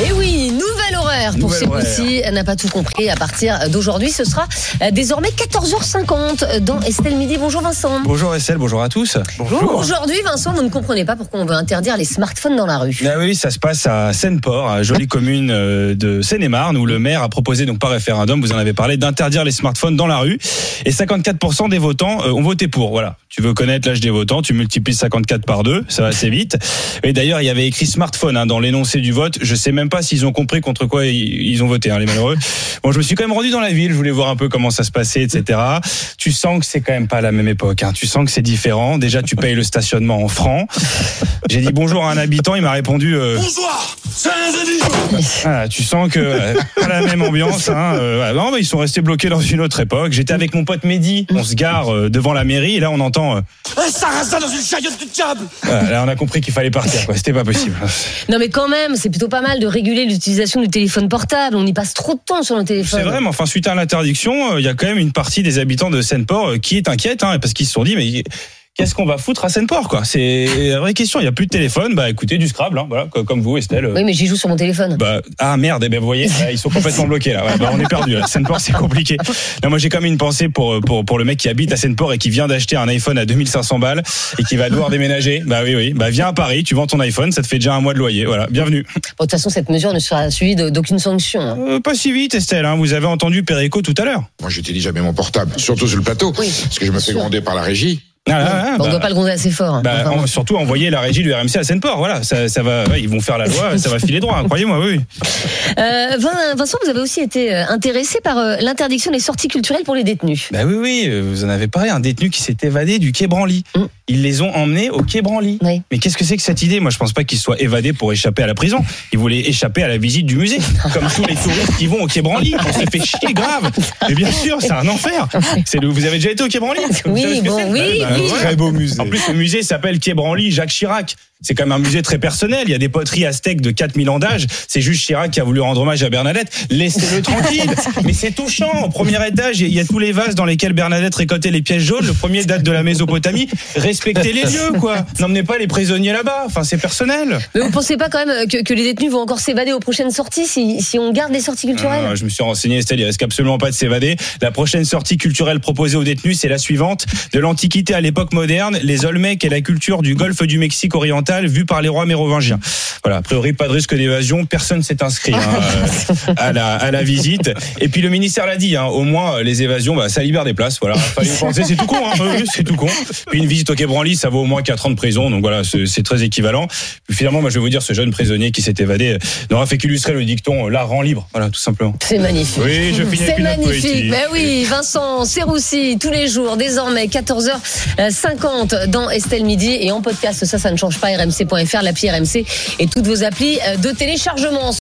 Et oui, nouvel horaire pour Nouvel horaire. Serroussi. Elle n'a pas tout compris. À partir d'aujourd'hui, ce sera euh, désormais 14h50 dans Estelle Midi. Bonjour Vincent. Bonjour Estelle, bonjour à tous. Aujourd'hui, Vincent, vous ne comprenez pas pourquoi on veut interdire les smartphones dans la rue. Ah oui, ça se passe à Seine-Port, jolie commune euh, de Seine-et-Marne, où le maire a proposé donc par référendum, vous en avez parlé, d'interdire les smartphones dans la rue. Et 54% des votants euh, ont voté pour. Voilà. Tu veux connaître l'âge des votants, tu multiplies 54 par 2, ça va assez vite. Et d'ailleurs, il y avait écrit smartphone hein, dans l'énoncé du vote. Je sais même pas s'ils ont compris contre quoi ils, ils ont voté, hein, les malheureux. Bon, je me suis quand même rendu dans la ville, je voulais voir un peu comment ça se passait, etc. Tu sens que c'est quand même pas la même époque. Hein. Tu sens que c'est différent. Déjà, tu payes le stationnement en francs. J'ai dit bonjour à un habitant, il m'a répondu. euh, Bonsoir, c'est un voilà, tu sens que euh, pas la même ambiance. Hein, euh, non, mais ils sont restés bloqués dans une autre époque. J'étais avec mon pote Mehdi. On se gare euh, devant la mairie et là on entend. euh, Un sarrasin dans une chariote de diable. voilà, là on a compris qu'il fallait partir. quoi. C'était pas possible. Non, mais quand même, c'est plutôt pas mal de réguler l'utilisation du téléphone portable. On y passe trop de temps sur le téléphone. C'est vrai, mais enfin suite à l'interdiction, euh, il y a quand même une partie des habitants de Seine-Port euh, qui est inquiète hein, parce qu'ils se sont dit mais qu'est-ce qu'on va foutre à Seine-Port quoi? C'est la vraie question. Il y a plus de téléphone. Bah écoutez du Scrabble, hein, voilà, co- comme vous Estelle. Oui, mais j'y joue sur mon téléphone. Bah, ah merde, eh ben, vous voyez, là, ils sont complètement bloqués là. Ouais, bah, on est perdu. Seine-Port, c'est compliqué. Non, moi j'ai quand même une pensée pour pour pour le mec qui habite à Seine-Port et qui vient d'acheter un iPhone à 2500 balles et qui va devoir déménager. Bah oui oui. Bah viens à Paris, tu vends ton iPhone, ça te fait déjà un mois de loyer. Voilà, bienvenue. Bon, de toute façon, cette mesure ne sera suivie d'aucune sanction. hein. Euh, pas si vite Estelle, hein. vous avez entendu Perico tout à l'heure. Moi, j'utilise jamais mon portable, surtout sur le plateau, Oui, parce que je me fais gronder par la régie. Ah, ah, ah, on ne bah, doit pas le gronder assez fort. hein. bah, Enfin, on- surtout envoyer la régie du RMC à Seine-Port. Voilà, ça, ça va, ils vont faire la loi, ça va filer droit. hein, Croyez-moi, oui. Euh, Vin- Vincent, vous avez aussi été euh, intéressé par euh, l'interdiction des sorties culturelles pour les détenus. Bah oui, oui, vous en avez parlé, un détenu qui s'est évadé du quai Branly. Mm. Ils les ont emmenés au quai Branly. Oui. Mais qu'est-ce que c'est que cette idée? Moi, je pense pas qu'ils soient évadés pour échapper à la prison. Ils voulaient échapper à la visite du musée, comme tous les touristes qui vont au quai Branly. On s'est fait chier grave. Mais bien sûr, c'est un enfer. C'est le- Vous avez déjà été au quai Branly? Oui, bon, c'est? oui, Bah, oui. Très beau musée. En plus, le musée s'appelle Quai Branly Jacques Chirac. C'est quand même un musée très personnel. Il y a des poteries aztèques de 4000 ans d'âge. C'est juste Chirac qui a voulu rendre hommage à Bernadette. Laissez-le tranquille. Mais c'est touchant. Au premier étage, il y a tous les vases dans lesquels Bernadette récoltait les pièces jaunes. Le premier date de la Mésopotamie. Respectez les lieux, quoi. N'emmenez pas les prisonniers là-bas. Enfin, c'est personnel. Mais vous pensez pas quand même que, que les détenus vont encore s'évader aux prochaines sorties si, si on garde les sorties culturelles Ah, je me suis renseigné, Estelle, il risque absolument pas de s'évader. La prochaine sortie culturelle proposée aux détenus, c'est la suivante. De l'Antiquité à l'époque moderne, les Olmecs et la culture du golfe du Mexique oriental vue par les rois mérovingiens. Voilà, a priori, pas de risque d'évasion. Personne s'est inscrit hein, euh, à, la, à la visite. Et puis le ministère l'a dit, hein, au moins les évasions, bah, ça libère des places. Voilà, fallait y penser, c'est tout con. Hein, c'est tout con. Puis une visite au Quai Branly, ça vaut au moins 4 ans de prison. Donc voilà, c'est très équivalent. Puis finalement, moi, je vais vous dire, ce jeune prisonnier qui s'est évadé n'aura fait qu'illustrer le dicton euh, « la rend libre ». Voilà, tout simplement. C'est magnifique. Oui, je finis avec C'est magnifique. Ben oui, Vincent Serroussi, tous les jours, désormais, 14h50 dans Estelle Midi et en podcast. Ça, ça ne change pas. RMC.fr, l'appli RMC et toutes vos applis de téléchargement.